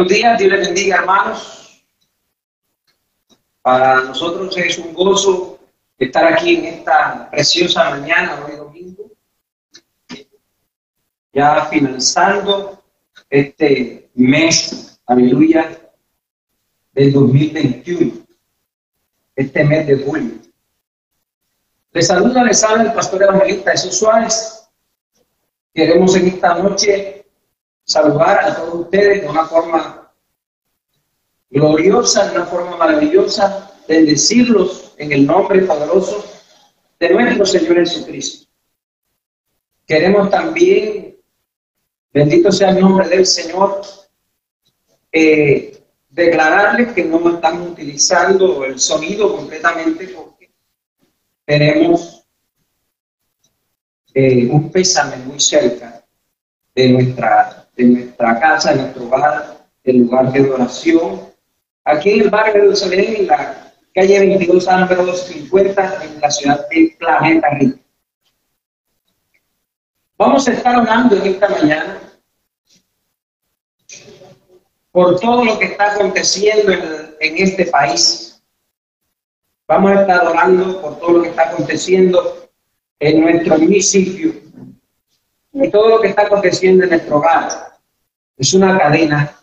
Buenos días, Dios les bendiga, hermanos. Para nosotros es un gozo estar aquí en esta preciosa mañana, hoy domingo, ya finalizando este mes, aleluya, del 2021, este mes de julio. Les saluda, les habla el pastor evangelista Jesús Suárez. Queremos en esta noche saludar a todos ustedes de una forma gloriosa, de una forma maravillosa, bendecirlos en el nombre poderoso de nuestro Señor Jesucristo. Queremos también, bendito sea el nombre del Señor, eh, declararles que no estamos utilizando el sonido completamente porque tenemos eh, un pésame muy cerca de nuestra, de nuestra casa, de nuestro hogar, el lugar de oración. Aquí en el barrio de Jerusalén, en la calle 22 número 50, en la ciudad de Planeta Rico. Vamos a estar hablando en esta mañana por todo lo que está aconteciendo en, en, este país. Vamos a estar orando por todo lo que está aconteciendo en nuestro municipio y todo lo que está aconteciendo en nuestro hogar. Es una cadena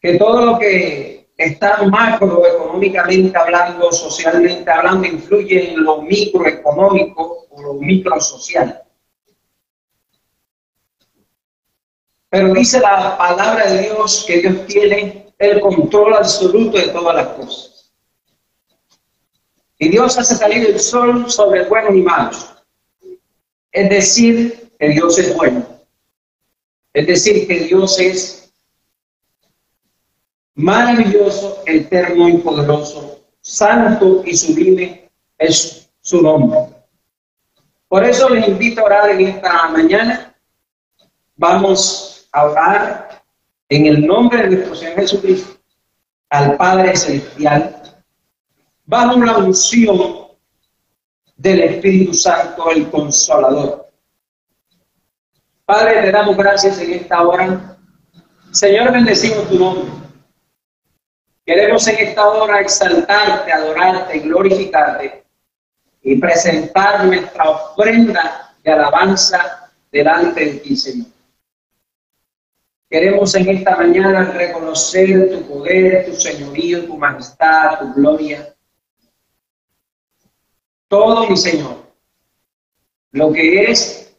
que todo lo que está macroeconómicamente hablando, socialmente hablando, influye en lo microeconómico o lo microsocial. Pero dice la palabra de Dios que Dios tiene el control absoluto de todas las cosas. Y Dios hace salir el sol sobre buenos y malos. Es decir, que Dios es bueno. Es decir, que Dios es maravilloso, eterno y poderoso, santo y sublime es su nombre. Por eso les invito a orar en esta mañana. Vamos a orar en el nombre de nuestro Señor Jesucristo al Padre Celestial bajo la unción del Espíritu Santo, el Consolador. Padre, te damos gracias en esta hora. Señor, bendecimos tu nombre. Queremos en esta hora exaltarte, adorarte, glorificarte y presentar nuestra ofrenda de alabanza delante de ti, Señor. Queremos en esta mañana reconocer tu poder, tu señorío, tu majestad, tu gloria. Todo, mi Señor, lo que es,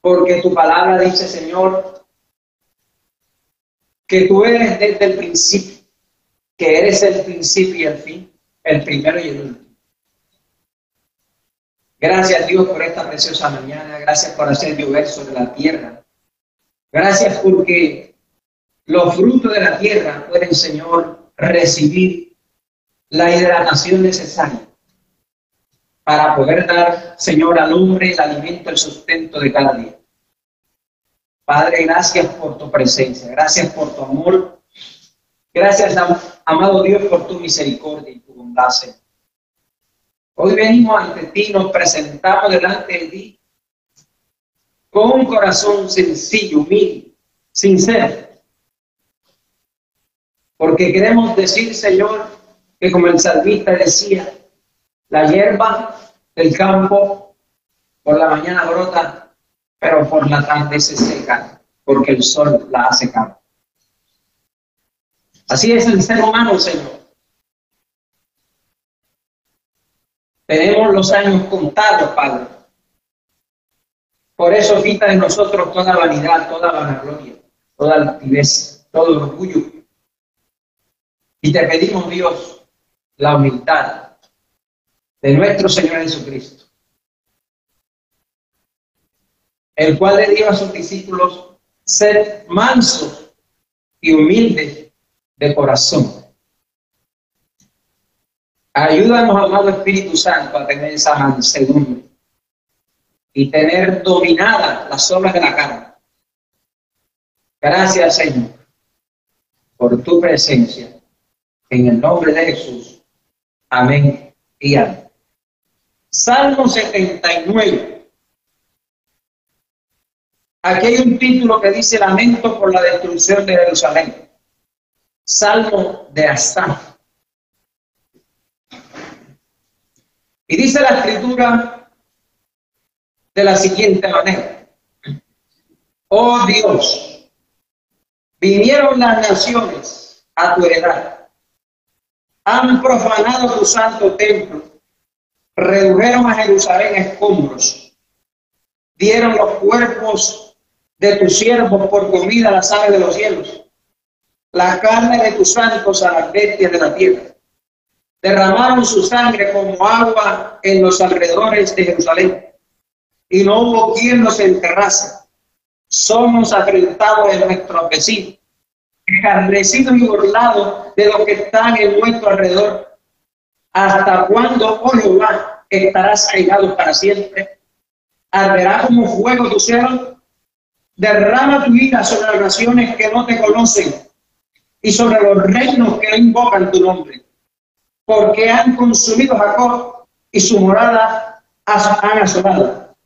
porque tu palabra dice, Señor, que tú eres desde el principio, que eres el principio y el fin, el primero y el último. Gracias Dios por esta preciosa mañana, gracias por hacer llover sobre la tierra. Gracias porque los frutos de la tierra pueden, Señor, recibir la hidratación necesaria para poder dar, Señor, al hombre el alimento, el sustento de cada día. Padre, gracias por tu presencia, gracias por tu amor, gracias, amado Dios, por tu misericordia y tu bondad. Hoy venimos ante ti, nos presentamos delante de ti con un corazón sencillo, humilde, sincero. Porque queremos decir, Señor, que como el salmista decía, la hierba del campo por la mañana brota, pero por la tarde se seca, porque el sol la hace secado. Así es el ser humano, Señor. Tenemos los años contados, Padre. Por eso quita de nosotros toda vanidad, toda vanagloria, toda altivez, todo orgullo. Y te pedimos, Dios, la humildad de nuestro Señor Jesucristo, el cual le dijo a sus discípulos ser mansos y humildes de corazón. Ayúdanos, amado Espíritu Santo, a tener esa mansedumbre y tener dominada las obras de la carne. Gracias, Señor, por tu presencia. En el nombre de Jesús. Amén y amén. Salmo 79. Aquí hay un título que dice Lamento por la destrucción de Jerusalén. Salmo de Asaf. Y dice la escritura de la siguiente manera. Oh Dios, vinieron las naciones a tu heredad, han profanado tu santo templo, redujeron a Jerusalén escombros, dieron los cuerpos de tus siervos por comida a las aves de los cielos, la carne de tus santos a las bestias de la tierra. Derramaron su sangre como agua en los alrededores de Jerusalén, y no hubo quien nos enterrase. Somos afrentados en nuestros vecinos, escarnecidos y burlados de los que están en nuestro alrededor. ¿Hasta cuándo, oh Jehová, estarás airado para siempre? ¿Arderá como fuego tu cielo? Derrama tu ira sobre las naciones que no te conocen y sobre los reinos que invocan tu nombre, porque han consumido Jacob y su morada han asolado.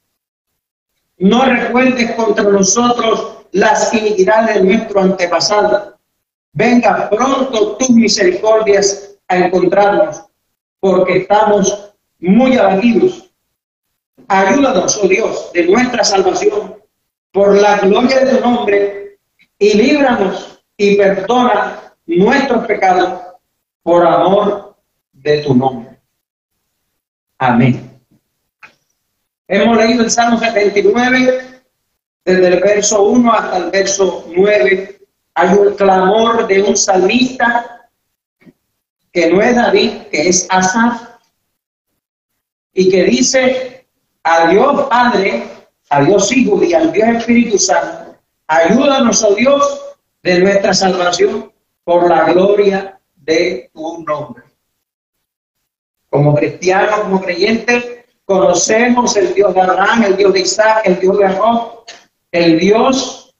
No recuerdes contra nosotros las iniquidades de nuestro antepasado. Venga pronto tus misericordias a encontrarnos, porque estamos muy abatidos. Ayúdanos, oh Dios, de nuestra salvación por la gloria de tu nombre y líbranos y perdona nuestros pecados por amor de tu nombre. Amén. Hemos leído el Salmo 79, desde el verso 1 hasta el verso 9. Hay un clamor de un salmista que no es David, que es Asaf, y que dice a Dios Padre, a Dios Hijo y al Dios Espíritu Santo. Ayúdanos, oh Dios, de nuestra salvación por la gloria de tu nombre. Como cristianos, como creyentes, conocemos el Dios de Abraham, el Dios de Isaac, el Dios de Jacob, el Dios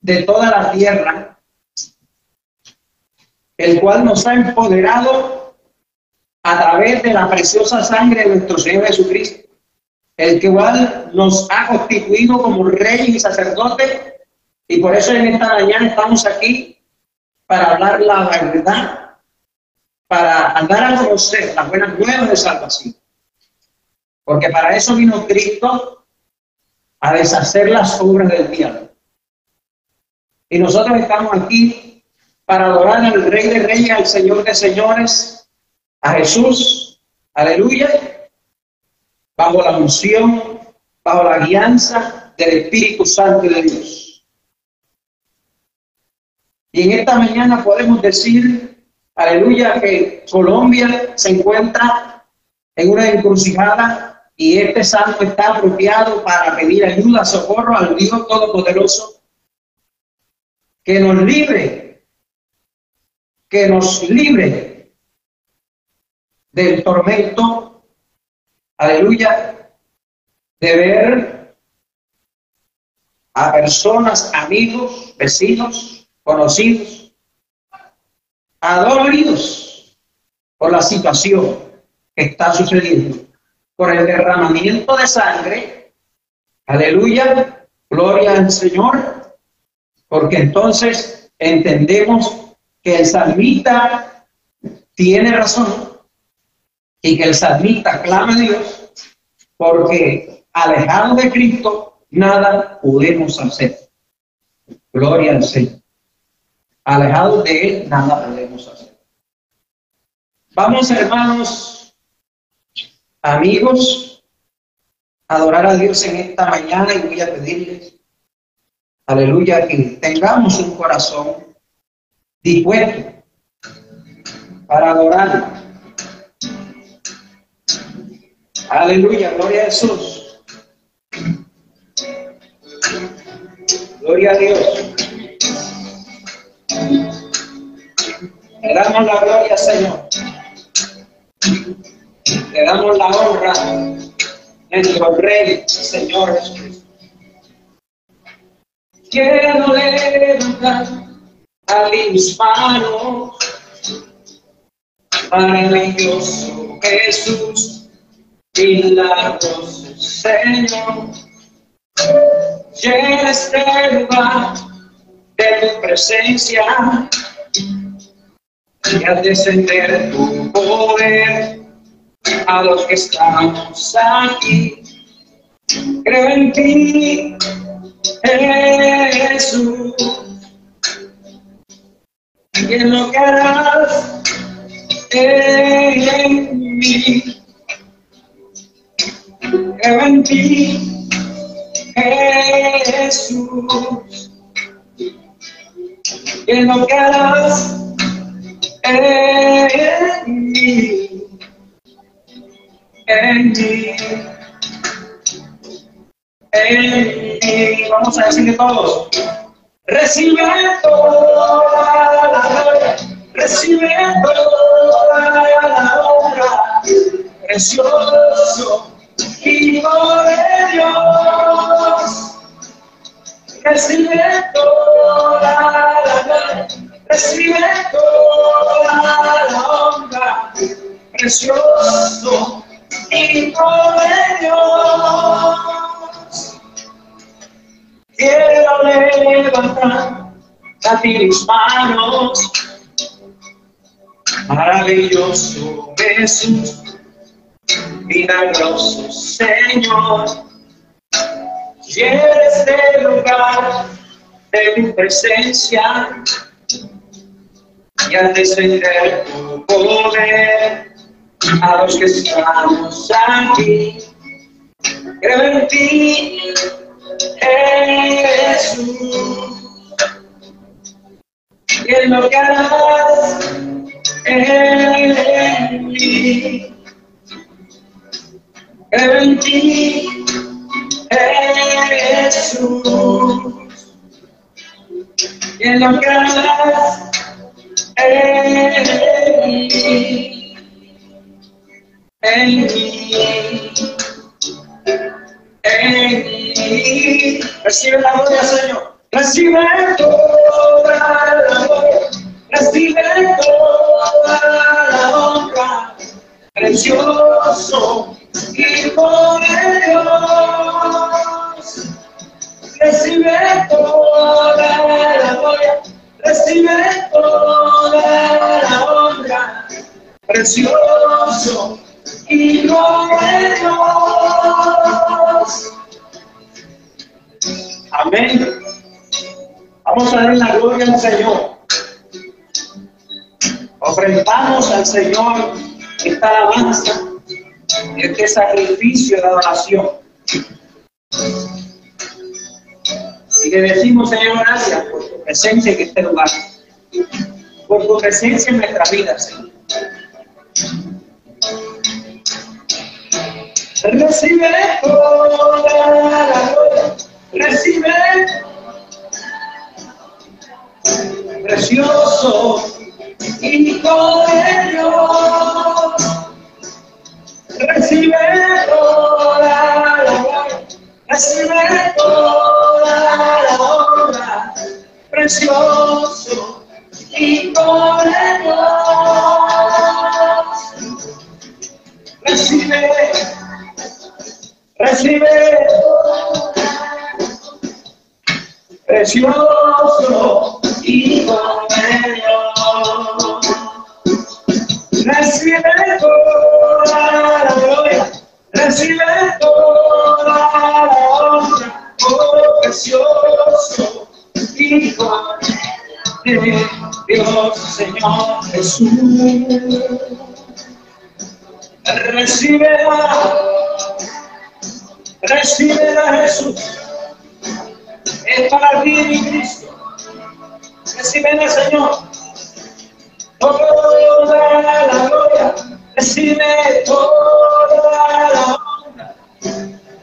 de toda la tierra, el cual nos ha empoderado a través de la preciosa sangre de nuestro Señor Jesucristo el igual nos ha constituido como reyes y sacerdotes, y por eso en esta mañana estamos aquí para hablar la verdad, para andar a conocer las buenas nuevas de salvación. Porque para eso vino Cristo a deshacer las obras del diablo. Y nosotros estamos aquí para adorar al Rey de Reyes, al Señor de Señores, a Jesús. Aleluya bajo la unción, bajo la guianza del Espíritu Santo de Dios. Y en esta mañana podemos decir, aleluya, que Colombia se encuentra en una encrucijada y este santo está apropiado para pedir ayuda, socorro al Dios Todopoderoso, que nos libre, que nos libre del tormento aleluya, de ver a personas, amigos, vecinos, conocidos, adoloridos por la situación que está sucediendo, por el derramamiento de sangre, aleluya, gloria al Señor, porque entonces entendemos que el salmista tiene razón y que el salmista clame a Dios, porque alejado de Cristo nada podemos hacer. Gloria al Señor. Alejado de Él nada podemos hacer. Vamos, hermanos, amigos, a adorar a Dios en esta mañana y voy a pedirles, aleluya, que tengamos un corazón dispuesto para adorar Aleluya, gloria a Jesús. Gloria a Dios. Le damos la gloria, Señor. Le damos la honra nuestro Rey, Señor. Quiero levantar a mis manos, maravilloso Jesús milagros, Señor. Llena este lugar de tu presencia y al descender tu poder a los que estamos aquí. Creo en ti, Jesús, en lo que harás en mí. En ti, Jesús, en lo que en mí, en mí, en mí. Vamos a decirle todos, recibe toda recibe toda la honra, precioso Hijo de Dios. Recibe toda la toda la honra, precioso Hijo de Dios. Quiero levantar a ti mis manos, maravilloso Jesús, milagroso Señor. Llena este lugar de tu presencia y al descender tu poder a los que estamos aquí. Creo en ti, Jesús, y en lo que harás en mí. En ti, Jesús, y en que harás en mí, en mí, en mí. Recibe la gloria, Señor. Recibe toda la recibe toda la honra, precioso Hijo de Dios. Recibe toda la gloria, recibe toda la honra, precioso Hijo de Dios. Amén. Vamos a dar la gloria al Señor. Ofrendamos al Señor esta alabanza, este sacrificio de adoración. Y le decimos, Señor, gracias por tu presencia en este lugar, por tu presencia en nuestra vida, Señor. Recibe toda la gloria, recibe precioso Hijo de Dios. Recibe toda la gloria, recibe toda la honra, precioso Hijo de Dios. Recibe, recibe, precioso Hijo de Dios. Recibe toda la gloria, recibe toda la honra, oh precioso Hijo de Dios, Señor Jesús. Recibe, recibe a Jesús. Es para ti, mi Cristo. Recibe Señor. Toda la gloria, recibe toda la honra.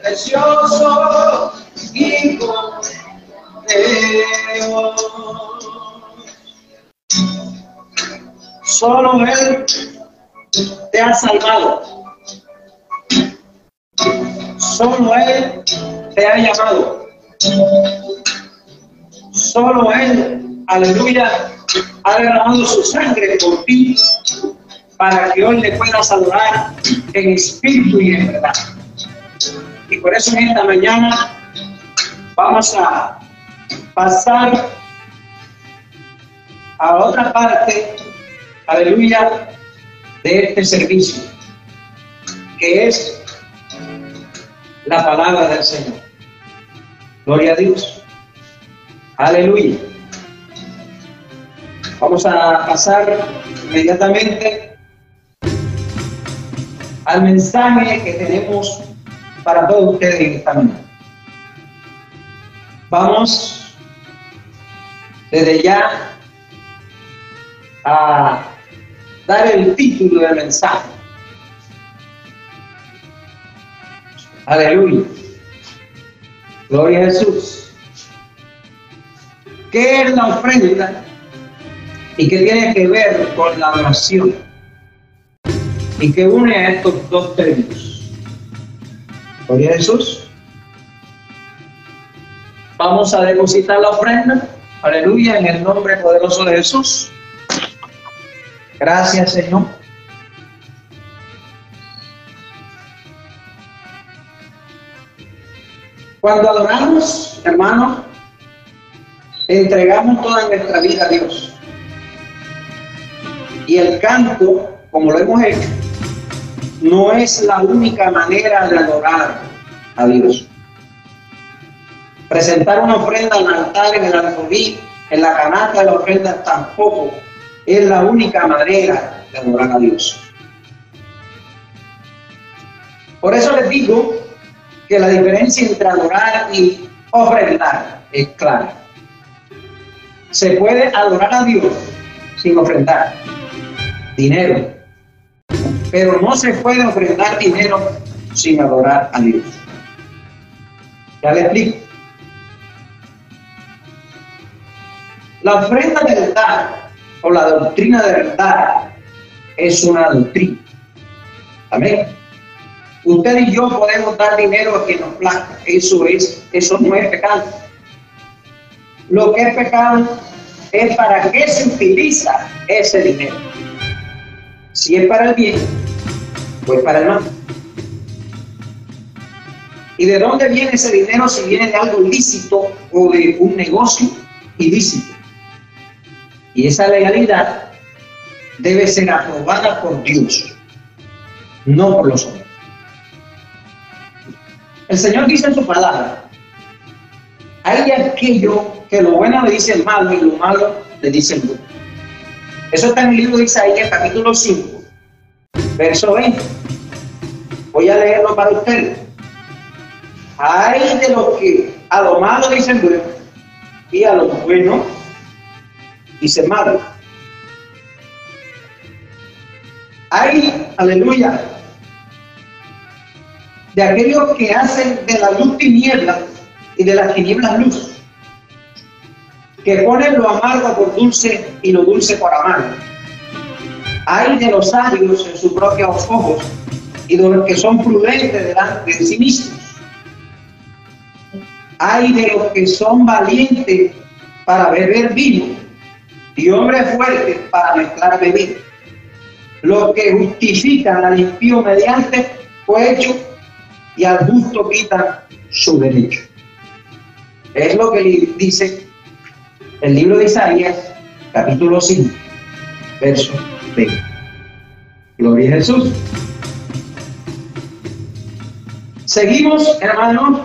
Precioso de Dios. Solo Él te ha salvado. Solo Él te ha llamado. Solo Él, aleluya, ha derramado su sangre por ti para que hoy le puedas adorar en espíritu y en verdad. Y por eso en esta mañana vamos a pasar a otra parte, aleluya, de este servicio, que es la palabra del Señor. Gloria a Dios. Aleluya. Vamos a pasar inmediatamente al mensaje que tenemos para todos ustedes en esta mañana. Vamos desde ya a dar el título del mensaje. Aleluya. Gloria a Jesús. ¿Qué es la ofrenda? ¿Y qué tiene que ver con la oración? ¿Y qué une a estos dos términos? Gloria Jesús. Vamos a depositar la ofrenda. Aleluya, en el nombre poderoso de Jesús. Gracias, Señor. Cuando adoramos, hermano, entregamos toda nuestra vida a Dios. Y el canto, como lo hemos hecho, no es la única manera de adorar a Dios. Presentar una ofrenda al altar, en el alfolí, en la canasta de la ofrenda tampoco es la única manera de adorar a Dios. Por eso les digo que la diferencia entre adorar y ofrendar es clara. Se puede adorar a Dios sin ofrendar dinero, pero no se puede ofrendar dinero sin adorar a Dios. Ya le explico. La ofrenda del dar o la doctrina de verdad es una doctrina. Amén. Usted y yo podemos dar dinero a quien nos plazca. Eso es, eso no es pecado. Lo que es pecado es para qué se utiliza ese dinero. Si es para el bien, pues para el mal. ¿Y de dónde viene ese dinero si viene de algo ilícito o de un negocio ilícito? Y esa legalidad debe ser aprobada por Dios, no por los hombres. El Señor dice en su palabra, hay aquello que lo bueno le dice el malo y lo malo le dice el bueno. Eso está en el libro de Isaías, capítulo 5, verso 20. Voy a leerlo para ustedes. Hay de lo que a lo malo dicen bueno y a lo bueno dice malo. Hay, aleluya, de aquellos que hacen de la luz tiniebla y de las tinieblas luz, que ponen lo amargo por dulce y lo dulce por amargo. Hay de los sabios en sus propios ojos y de los que son prudentes delante de sí mismos. Hay de los que son valientes para beber vino y hombres fuertes para mezclar bebidas. Lo que justifican al impío mediante fue hecho y al justo quita su derecho. Es lo que dice el libro de Isaías, capítulo 5, verso 20. Gloria a Jesús. Seguimos, hermanos,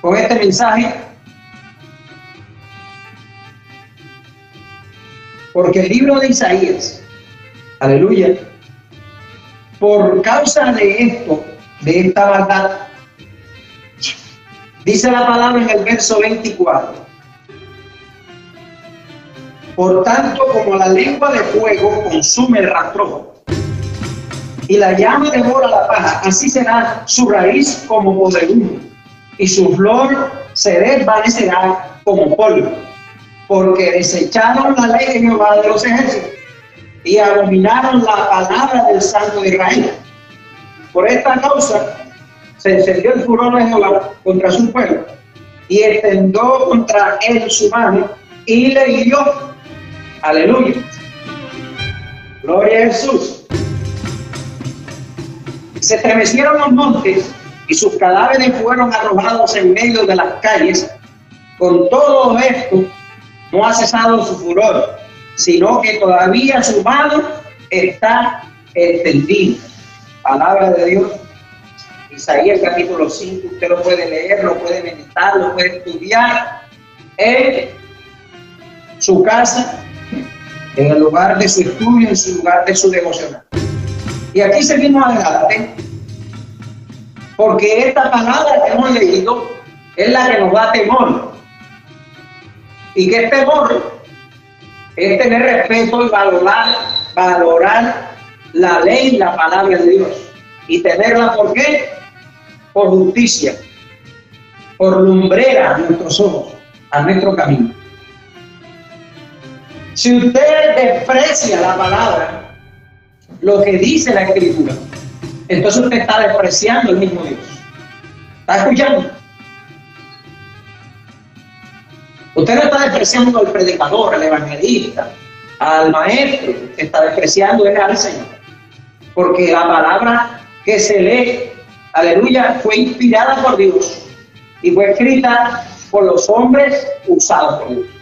con este mensaje Porque el libro de Isaías, aleluya, por causa de esto, de esta verdad, dice la palabra en el verso 24. Por tanto, como la lengua de fuego consume el rastrojo y la llama devora la paja, así será su raíz como podredumbre y su flor se desvanecerá como polvo porque desecharon la ley de Jehová de los ejércitos y abominaron la palabra del Santo de Israel. Por esta causa se encendió el furor de Jehová contra su pueblo y extendió contra él su mano y le hirió. Aleluya. Gloria a Jesús. Se estremecieron los montes y sus cadáveres fueron arrojados en medio de las calles. Con todo esto, no ha cesado su furor, sino que todavía su mano está extendida. Palabra de Dios. Isaías capítulo 5, usted lo puede leer, lo puede meditar, lo puede estudiar en su casa, en el lugar de su estudio, en su lugar de su devocional. Y aquí seguimos adelante, porque esta palabra que hemos leído es la que nos da temor. Y que temor es tener respeto y valorar, valorar la ley, la palabra de Dios. Y tenerla, ¿por qué? Por justicia, por lumbrera a nuestros ojos, a nuestro camino. Si usted desprecia la palabra, lo que dice la escritura, entonces usted está despreciando el mismo Dios. ¿Está escuchando? Usted no está despreciando al predicador, al evangelista, al maestro, está despreciando al Señor. Porque la palabra que se lee, aleluya, fue inspirada por Dios y fue escrita por los hombres usados por Dios.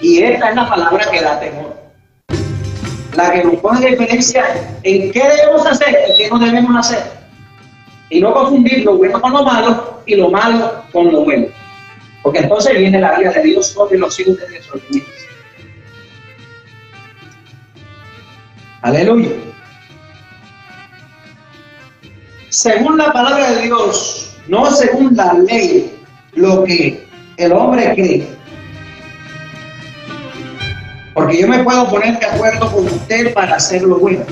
Y esta es la palabra que da temor. La que nos pone diferencia en qué debemos hacer y qué no debemos hacer. Y no confundir lo bueno con lo malo y lo malo con lo bueno. Porque entonces viene la vida de Dios sobre los hijos de Dios. Aleluya. Según la palabra de Dios, no según la ley, lo que el hombre cree, porque yo me puedo poner de acuerdo con usted para hacer lo bueno.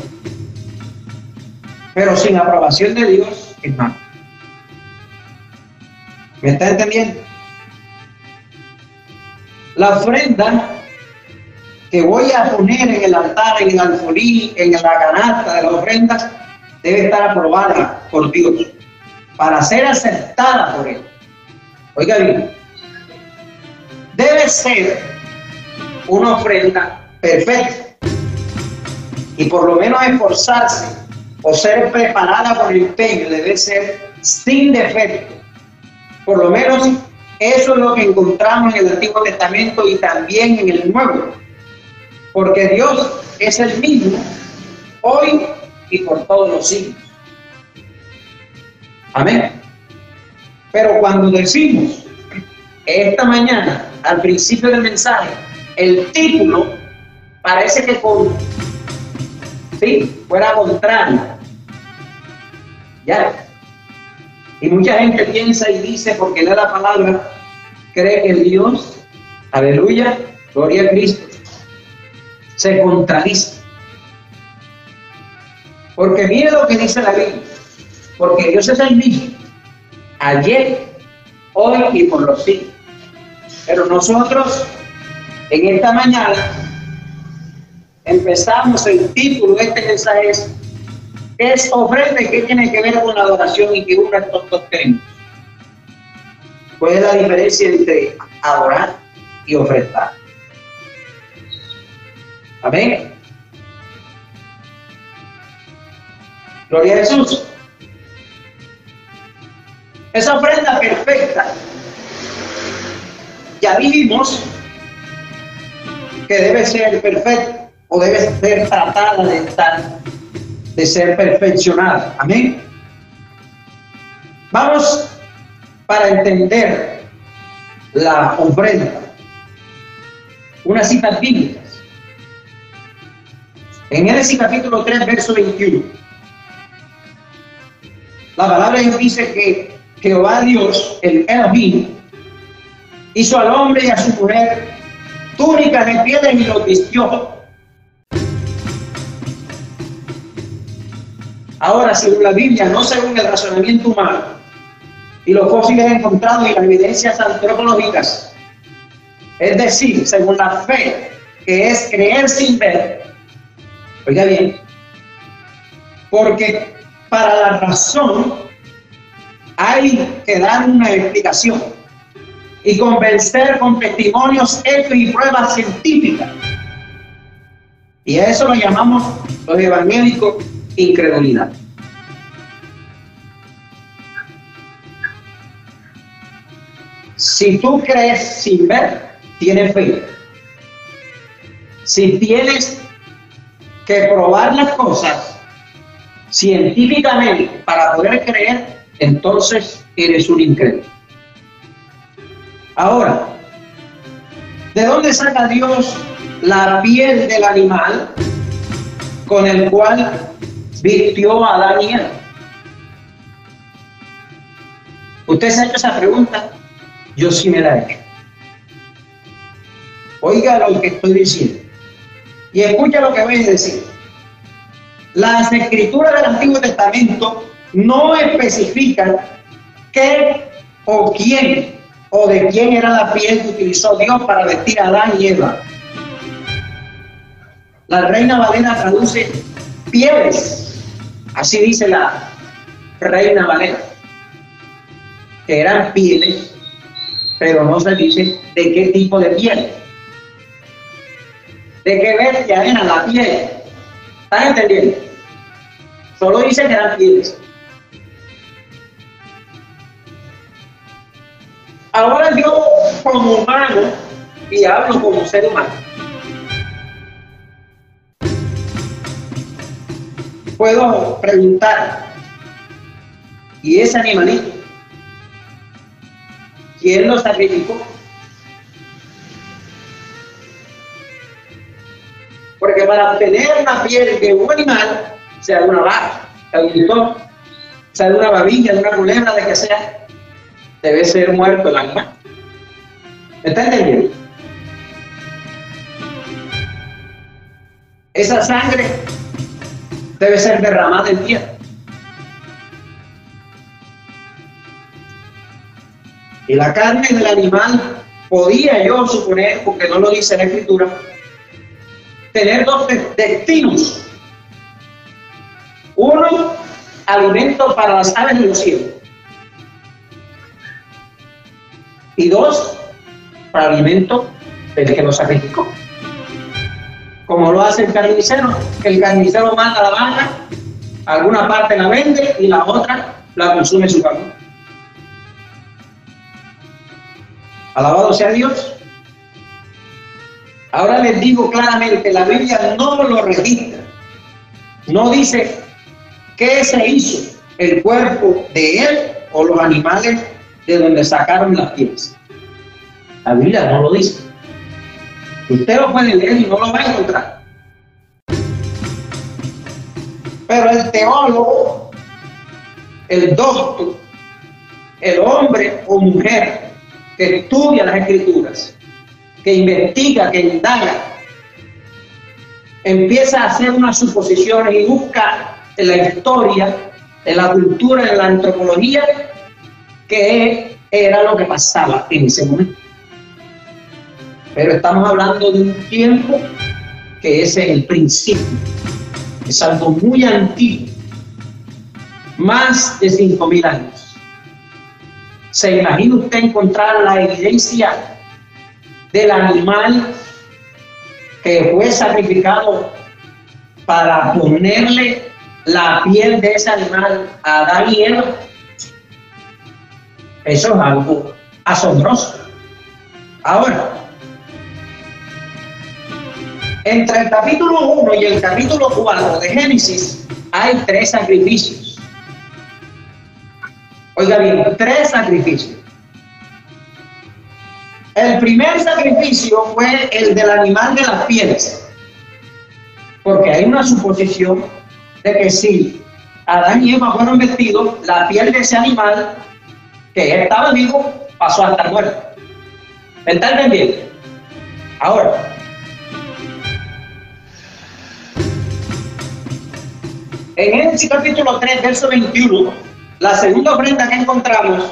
Pero sin aprobación de Dios es malo. ¿Me está entendiendo? La ofrenda que voy a poner en el altar, en el alfolí, en la canasta de las ofrendas, debe estar aprobada por Dios para ser aceptada por Él. Oiga bien, debe ser una ofrenda perfecta y por lo menos esforzarse o ser preparada por el empeño debe ser sin defecto. Por lo menos eso es lo que encontramos en el Antiguo Testamento y también en el Nuevo. Porque Dios es el mismo hoy y por todos los siglos. Amén. Pero cuando decimos esta mañana, al principio del mensaje, el título parece que con, sí, fuera contrario. Ya. Y mucha gente piensa y dice, porque lee la palabra, cree que Dios, aleluya, gloria a Cristo, se contradice. Porque mire lo que dice la Biblia, porque Dios es el mismo, ayer, hoy y por los siglos. Pero nosotros en esta mañana empezamos el título de este mensaje es, ofrenda que tiene que ver con la adoración y que una estos dos términos. ¿Cuál es la diferencia entre adorar y ofrendar? Amén. Gloria a Jesús. Esa ofrenda perfecta. Ya vivimos que debe ser perfecta o debe ser tratada de estar, de ser perfeccionada. Amén. Vamos para entender la ofrenda. Unas citas bíblicas. En Génesis capítulo 3, verso 21. La palabra dice que Jehová Dios, el Elohim, hizo al hombre y a su mujer túnicas de piedra y los vistió. Ahora, según la Biblia, no según el razonamiento humano, y los fósiles encontrados y las evidencias antropológicas, es decir, según la fe, que es creer sin ver, oiga bien, porque para la razón hay que dar una explicación y convencer con testimonios hechos y pruebas científicas. Y a eso lo llamamos los evangélicos incredulidad. Si tú crees sin ver, tienes fe. Si tienes que probar las cosas científicamente para poder creer, entonces eres un incrédulo. Ahora, ¿de dónde saca Dios la piel del animal con el cual vistió a Daniel? ¿Usted se ha hecho esa pregunta? Yo sí me la he hecho. Oiga lo que estoy diciendo. Y escucha lo que voy a decir. Las escrituras del Antiguo Testamento no especifican qué o quién o de quién era la piel que utilizó Dios para vestir a Adán y Eva. La reina Valera traduce pieles, así dice la reina Valera, que eran pieles, pero no se dice de qué tipo de piel, de qué bestia era la piel. ¿Están entendiendo? Solo dice que eran pieles. Ahora yo como humano, y hablo como ser humano, puedo preguntar, ¿y ese animalito? ¿Quién lo sacrificó? Porque para obtener la piel de un animal, sea de una vaca, de un sea una babilla, de una culebra, de que sea, debe ser muerto el animal. ¿Me? Esa sangre debe ser derramada en tierra. Y la carne del animal podía yo suponer, porque no lo dice la escritura, tener dos destinos. Uno, alimento para las aves de los cielos. Y dos, para alimento del que lo sacrificó. Como lo hace el carnicero, que el carnicero manda la vaca, alguna parte la vende y la otra la consume su carne. Alabado sea Dios. Ahora les digo claramente, la Biblia no lo registra. No dice qué se hizo el cuerpo de él o los animales de donde sacaron las piezas. La Biblia no lo dice. Usted lo puede leer y no lo va a encontrar. Pero el teólogo, el doctor, el hombre o mujer que estudia las escrituras, que investiga, que indaga, empieza a hacer unas suposiciones y busca en la historia, en la cultura, en la antropología, qué era lo que pasaba en ese momento. Pero estamos hablando de un tiempo que es el principio, es algo muy antiguo, más de 5.000 años. ¿Se imagina usted encontrar la evidencia del animal que fue sacrificado para ponerle la piel de ese animal a Adán Eva? Eso es algo asombroso. Ahora, entre el capítulo 1 y el capítulo 4 de Génesis hay tres sacrificios. Oiga bien, tres sacrificios. El primer sacrificio fue el del animal de las pieles, porque hay una suposición de que si Adán y Eva fueron vestidos, la piel de ese animal que estaba vivo pasó a estar muerto. ¿Me está entendiendo? Ahora, en ese capítulo 3, verso 21, la segunda ofrenda que encontramos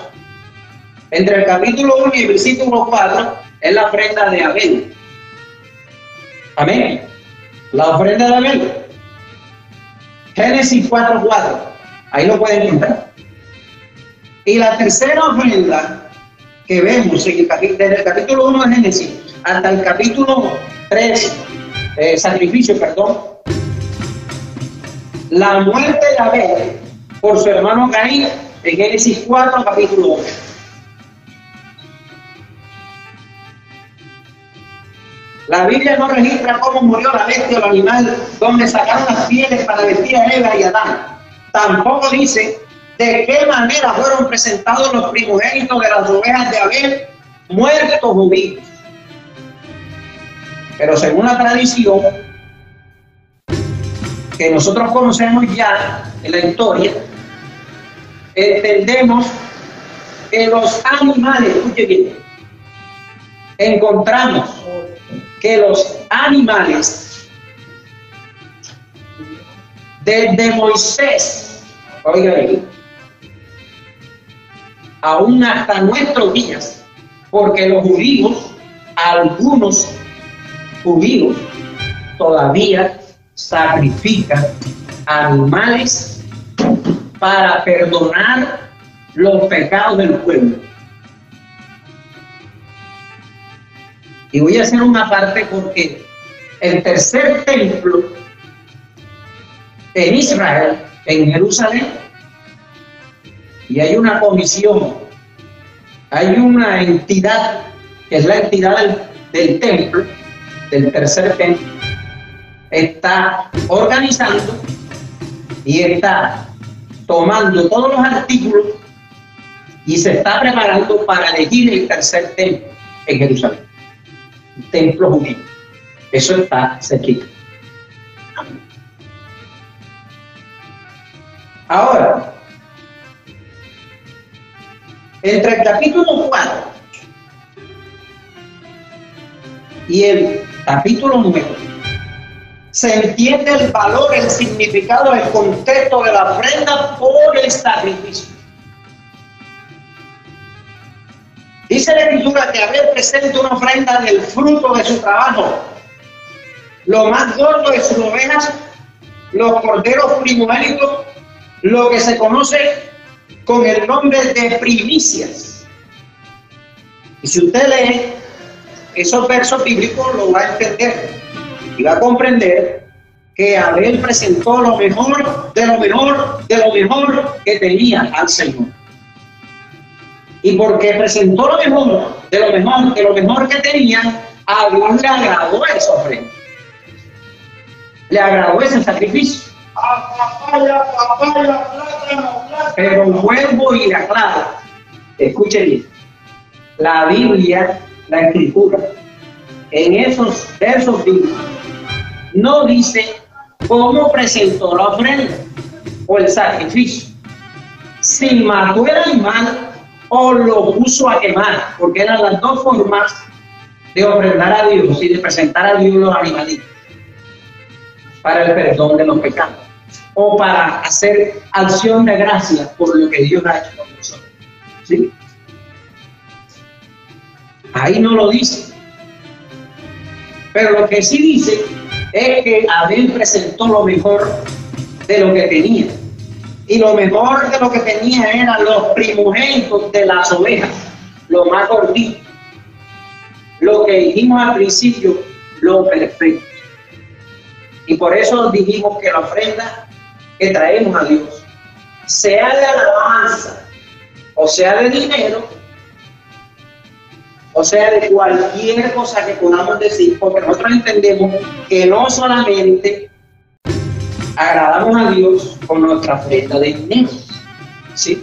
entre el capítulo 1 y el versículo 4 es la ofrenda de Abel. Amén. La ofrenda de Abel. Génesis 4, 4. Ahí lo pueden encontrar. Y la tercera ofrenda que vemos en el desde el capítulo 1 de Génesis hasta el capítulo 3, eh, sacrificio, perdón, la muerte de Abel por su hermano Caín en Génesis 4, capítulo 8. La Biblia no registra cómo murió la bestia o el animal donde sacaron las pieles para vestir a Eva y Adán. Tampoco dice de qué manera fueron presentados los primogénitos de las ovejas de Abel, muertos o vivos. Pero según la tradición que nosotros conocemos ya en la historia, entendemos que los animales, escuche bien, encontramos que los animales desde Moisés, oiga aún hasta nuestros días, porque los judíos, algunos judíos, todavía sacrifican animales para perdonar los pecados del pueblo. Y voy a hacer una parte porque el tercer templo en Israel, en Jerusalén, y hay una comisión, hay una entidad, que es la entidad del, templo, del tercer templo, está organizando y está tomando todos los artículos y se está preparando para elegir el tercer templo en Jerusalén templo judío. Eso está cerquita. Ahora, entre el capítulo 4 y el capítulo 9 se entiende el valor, el significado, el contexto de la ofrenda por el sacrificio. Dice la escritura que Abel presenta una ofrenda del fruto de su trabajo. Lo más gordo de sus ovejas, los corderos primogénitos, lo que se conoce con el nombre de primicias. Y si usted lee esos versos bíblicos, lo va a entender y va a comprender que Abel presentó lo mejor de lo mejor de lo mejor que tenía al Señor y porque presentó lo mejor, de lo mejor, de lo mejor que tenía, a Dios le agradó esa ofrenda. Le agradó ese sacrificio. Pero vuelvo y aclaro, escuche bien, la Biblia, la escritura, en esos versos bíblicos, no dice cómo presentó la ofrenda o el sacrificio. Si mató el animal, o lo puso a quemar, porque eran las dos formas de ofrendar a Dios y de presentar a Dios los animalitos para el perdón de los pecados o para hacer acción de gracia por lo que Dios ha hecho con nosotros. ¿Sí? Ahí no lo dice. Pero lo que sí dice es que Abel presentó lo mejor de lo que tenía y lo mejor de lo que tenía eran los primogénitos de las ovejas, lo más gordito. Lo que dijimos al principio, lo perfecto. Y por eso dijimos que la ofrenda que traemos a Dios, sea de alabanza, o sea de dinero, o sea de cualquier cosa que podamos decir, porque nosotros entendemos que no solamente agradamos a Dios con nuestra ofrenda de dinero. ¿Sí?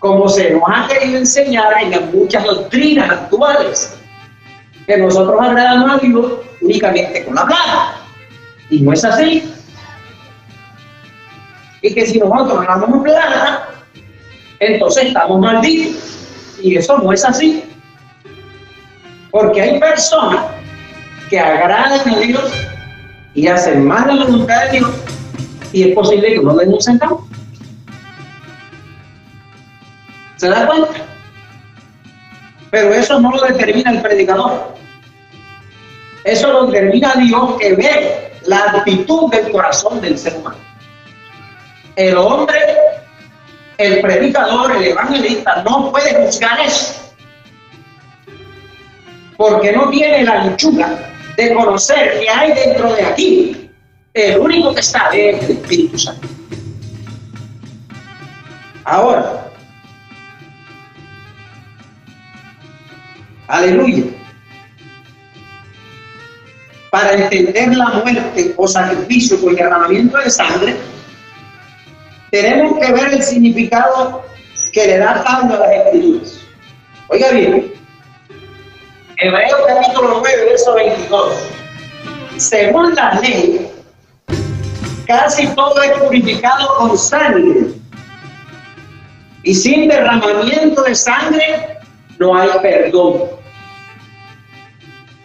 Como se nos ha querido enseñar en muchas doctrinas actuales, que nosotros agradamos a Dios únicamente con la plata. Y no es así. Y que si nosotros no damos plata, entonces estamos malditos. Y eso no es así. Porque hay personas que agradan a Dios y hacen más de la voluntad de Dios y es posible que no den un centavo. ¿Se da cuenta? Pero eso no lo determina el predicador. Eso lo determina Dios que ve la actitud del corazón del ser humano. El hombre, el predicador, el evangelista no puede juzgar eso. Porque no tiene la lechuga de conocer que hay dentro de aquí, el único que está es el Espíritu Santo. Ahora, aleluya. para entender la muerte o sacrificio con derramamiento de sangre, tenemos que ver el significado que le da Pablo a las escrituras. Oiga bien, Hebreos capítulo 9, verso 22. Según la ley, casi todo es purificado con sangre. Y sin derramamiento de sangre no hay perdón.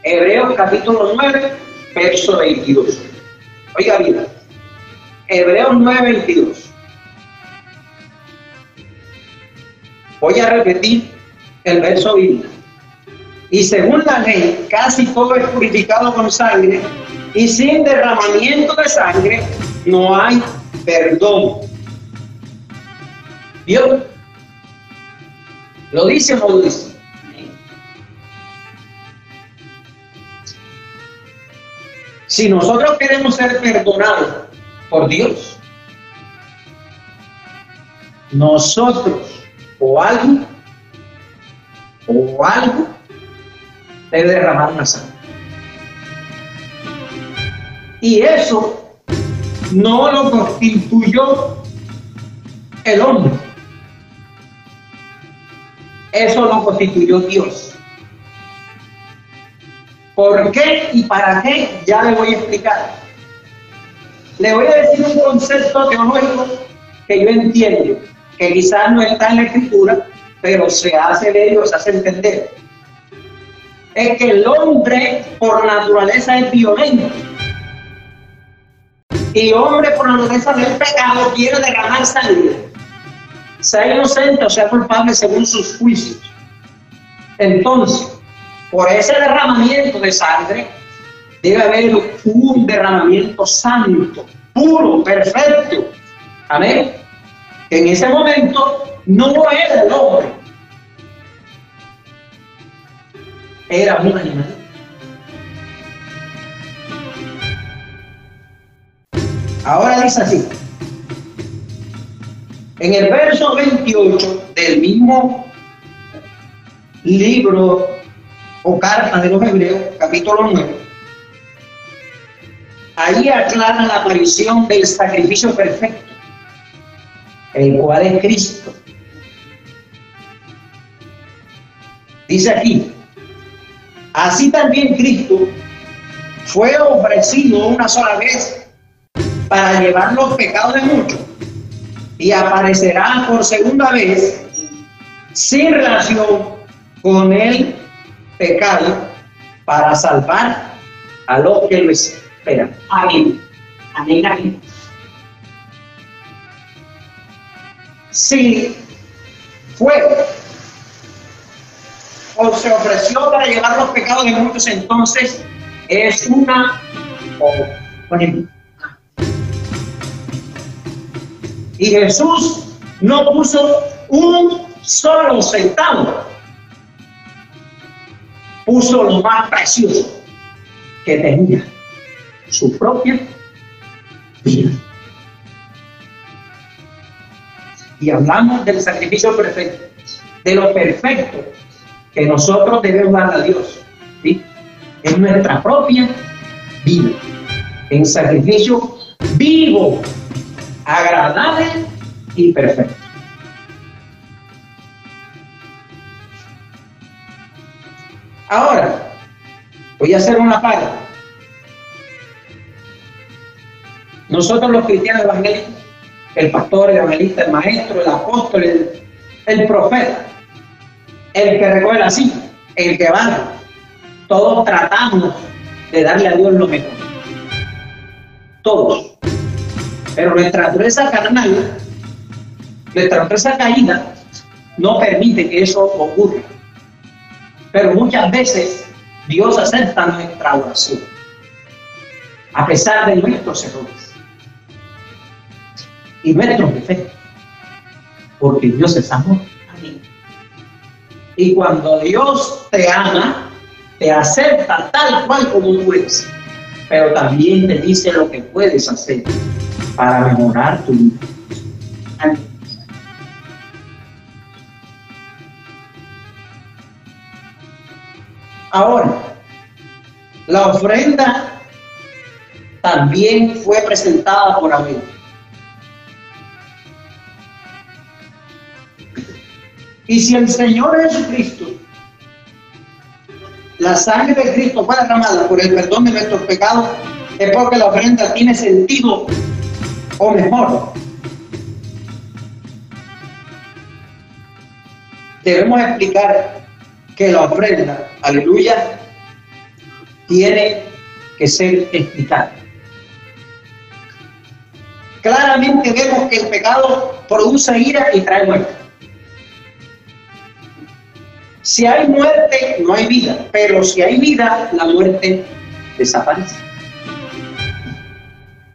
Hebreos capítulo 9, verso 22. Oiga bien, Hebreos 9, 22. Voy a repetir el verso bíblico. Y según la ley, casi todo es purificado con sangre, y sin derramamiento de sangre no hay perdón. ¿Vio? ¿Lo dice o lo dice? Si nosotros queremos ser perdonados por Dios, nosotros o algo, o algo, debe derramar una sangre. Y eso no lo constituyó el hombre. Eso lo constituyó Dios. ¿Por qué y para qué? Ya le voy a explicar. Le voy a decir un concepto teológico que yo entiendo, que quizás no está en la escritura, pero se hace leer o se hace entender. Es que el hombre por naturaleza es violento. Y hombre por naturaleza del pecado quiere derramar sangre. Sea inocente o sea culpable según sus juicios. Entonces, por ese derramamiento de sangre, debe haber un derramamiento santo, puro, perfecto. Amén. En ese momento no era el hombre, era un animal. Ahora dice así. En el verso 28 del mismo libro o carta de los Hebreos, capítulo 9, ahí aclara la aparición del sacrificio perfecto, el cual es Cristo. Dice aquí, así también Cristo fue ofrecido una sola vez para llevar los pecados de muchos y aparecerá por segunda vez sin relación con el pecado para salvar a los que lo esperan. Amén. Amén. Amén. Si fue o se ofreció para llevar los pecados de muchos, entonces es una y Jesús no puso un solo centavo puso lo más precioso que tenía, su propia vida. Y hablamos del sacrificio perfecto, de lo perfecto que nosotros debemos dar a Dios, ¿sí? en nuestra propia vida, en sacrificio vivo, agradable y perfecto. Ahora, voy a hacer una parte. Nosotros los cristianos evangélicos, el pastor, el evangelista, el maestro, el apóstol, el, profeta, el que recoge la el que va, todos tratamos de darle a Dios lo mejor. Todos. Pero nuestra naturaleza carnal, nuestra naturaleza caída, no permite que eso ocurra. Pero muchas veces Dios acepta nuestra oración, a pesar de nuestros errores y nuestros defectos, porque Dios es amor. Y cuando Dios te ama, te acepta tal cual como tú eres, pero también te dice lo que puedes hacer para mejorar tu vida. Ahora, la ofrenda también fue presentada por Abel. Y si el Señor Jesucristo, la sangre de Cristo fue derramada por el perdón de nuestros pecados, es porque la ofrenda tiene sentido o mejor. Debemos explicar que la ofrenda, aleluya, tiene que ser explicada. Claramente vemos que el pecado produce ira y trae muerte. Si hay muerte, no hay vida, pero si hay vida, la muerte desaparece.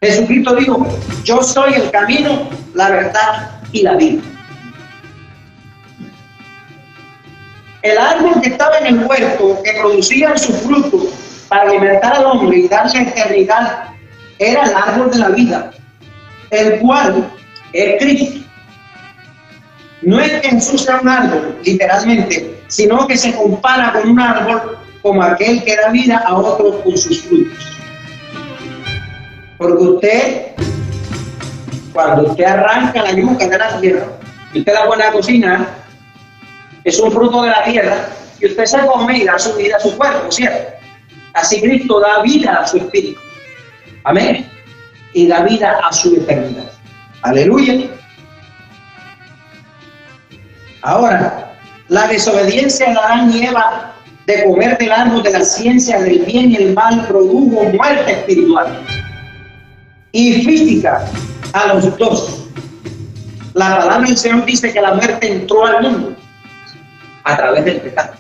Jesucristo dijo, yo soy el camino, la verdad y la vida. El árbol que estaba en el huerto, que producía su fruto para alimentar al hombre y darle eternidad, era el árbol de la vida, el cual es Cristo. No es que Jesús sea un árbol, literalmente, sino que se compara con un árbol como aquel que da vida a otro con sus frutos. Porque usted, cuando usted arranca la yuca de la tierra, usted la pone a cocinar, es un fruto de la tierra, y usted se come y da su vida a su cuerpo, ¿cierto? Así Cristo da vida a su espíritu. Amén. Y da vida a su eternidad. Aleluya. Ahora, la desobediencia de Adán y Eva de comer del árbol de la ciencia del bien y el mal produjo muerte espiritual y física a los dos. La palabra del Señor dice que la muerte entró al mundo a través del pecado.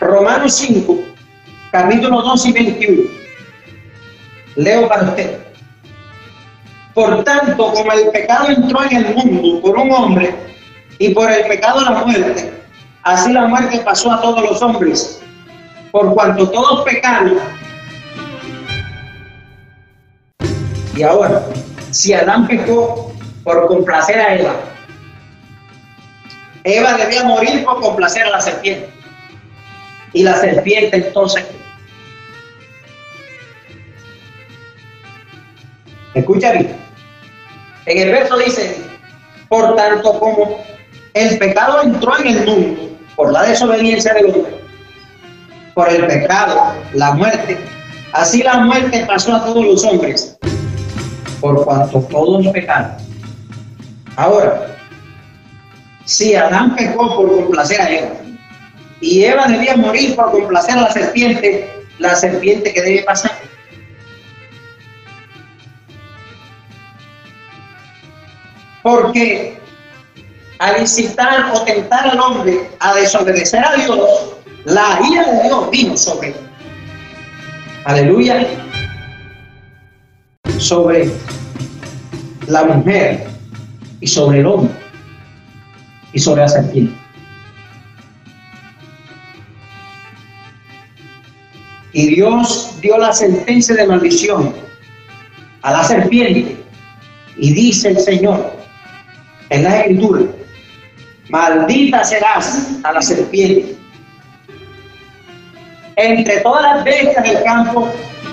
Romanos 5, capítulo 2 y 21. Leo para usted. Por tanto, como el pecado entró en el mundo por un hombre, y por el pecado la muerte. Así la muerte pasó a todos los hombres, por cuanto todos pecaron. Y ahora, si Adán pecó por complacer a Eva, Eva debía morir por complacer a la serpiente. Y la serpiente entonces... Escucha bien. En el verso dice, por tanto como el pecado entró en el mundo por la desobediencia del hombre, por el pecado, la muerte. Así la muerte pasó a todos los hombres, por cuanto todos pecaron. Ahora, si Adán pecó por complacer a Eva, y Eva debía morir por complacer a la serpiente, la serpiente que debe pasar. Porque al incitar o tentar al hombre a desobedecer a Dios, la ira de Dios vino sobre. Aleluya. Sobre la mujer y sobre el hombre y sobre la serpiente. Y Dios dio la sentencia de maldición a la serpiente. Y dice el Señor en la escritura, maldita serás a la serpiente. Entre todas las bestias del campo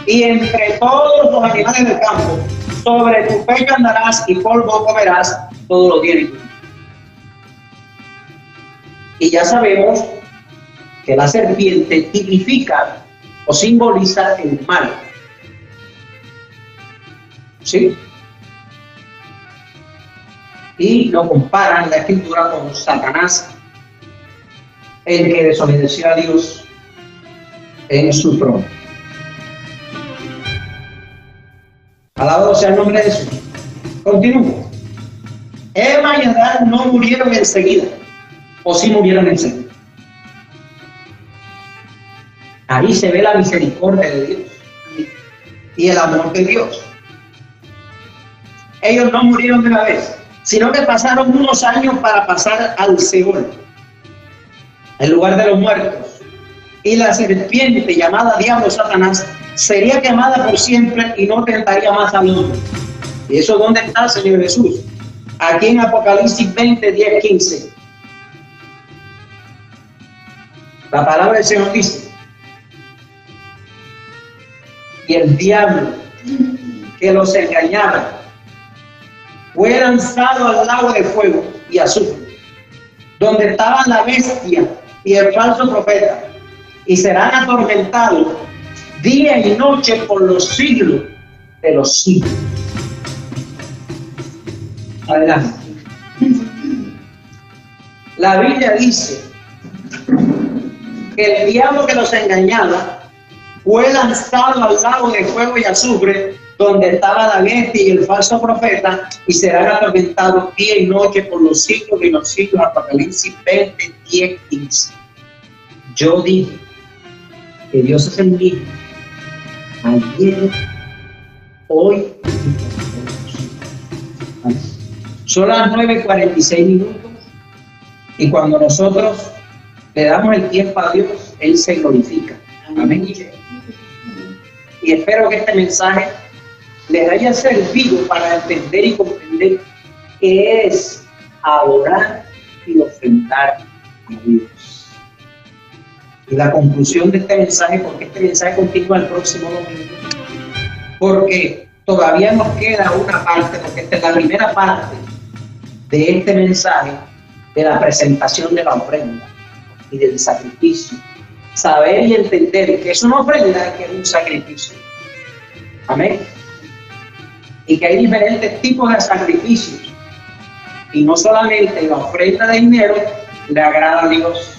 y entre todos los animales del campo, sobre tu pecho andarás y polvo comerás todos los días. Y ya sabemos que la serpiente tipifica o simboliza el mal. ¿Sí? Y lo comparan la escritura con Satanás, el que desobedeció a Dios en su trono. Alabado sea el nombre de Jesús. Continúo. Eva y Adán no murieron enseguida, o sí murieron enseguida. Ahí se ve la misericordia de Dios y el amor de Dios. Ellos no murieron de una vez sino que pasaron unos años para pasar al Seol, el lugar de los muertos. Y la serpiente llamada Diablo Satanás sería quemada por siempre y no tentaría más al hombre. ¿Y eso dónde está, Señor Jesús? Aquí en Apocalipsis 20, 10, 15. La palabra del Señor dice, y el diablo que los engañaba fue lanzado al lago de fuego y azufre, donde estaba la bestia y el falso profeta, y serán atormentados día y noche por los siglos de los siglos. Adelante. La Biblia dice que el diablo que los engañaba fue lanzado al lago de fuego y azufre donde estaba la bestia y el falso profeta, y serán atormentados día y noche por los siglos y los siglos. Apocalipsis 20, 10, 15. Yo dije que Dios es el mismo, ayer, hoy Son las 9.46 minutos, y cuando nosotros le damos el tiempo a Dios, Él se glorifica. Amén. Y espero que este mensaje les haya servido para entender y comprender qué es adorar y ofrendar a Dios. Y la conclusión de este mensaje, porque este mensaje continúa el próximo domingo, porque todavía nos queda una parte, porque esta es la primera parte de este mensaje de la presentación de la ofrenda y del sacrificio. Saber y entender que es una ofrenda que es un sacrificio. Amén y que hay diferentes tipos de sacrificios. Y no solamente la ofrenda de dinero le agrada a Dios.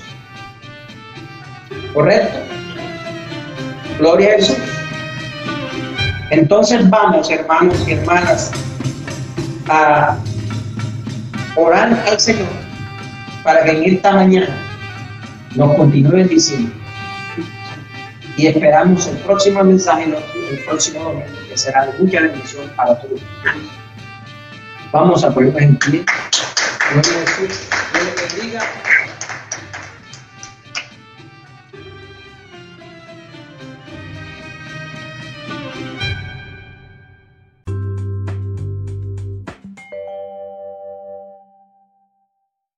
¿Correcto? Gloria a Jesús. Entonces vamos, hermanos y hermanas, a orar al Señor para que en esta mañana nos continúe diciendo. Y esperamos el próximo mensaje, el próximo domingo será de mucha bendición para todos. Vamos a ponernos en pie. Dios bendiga.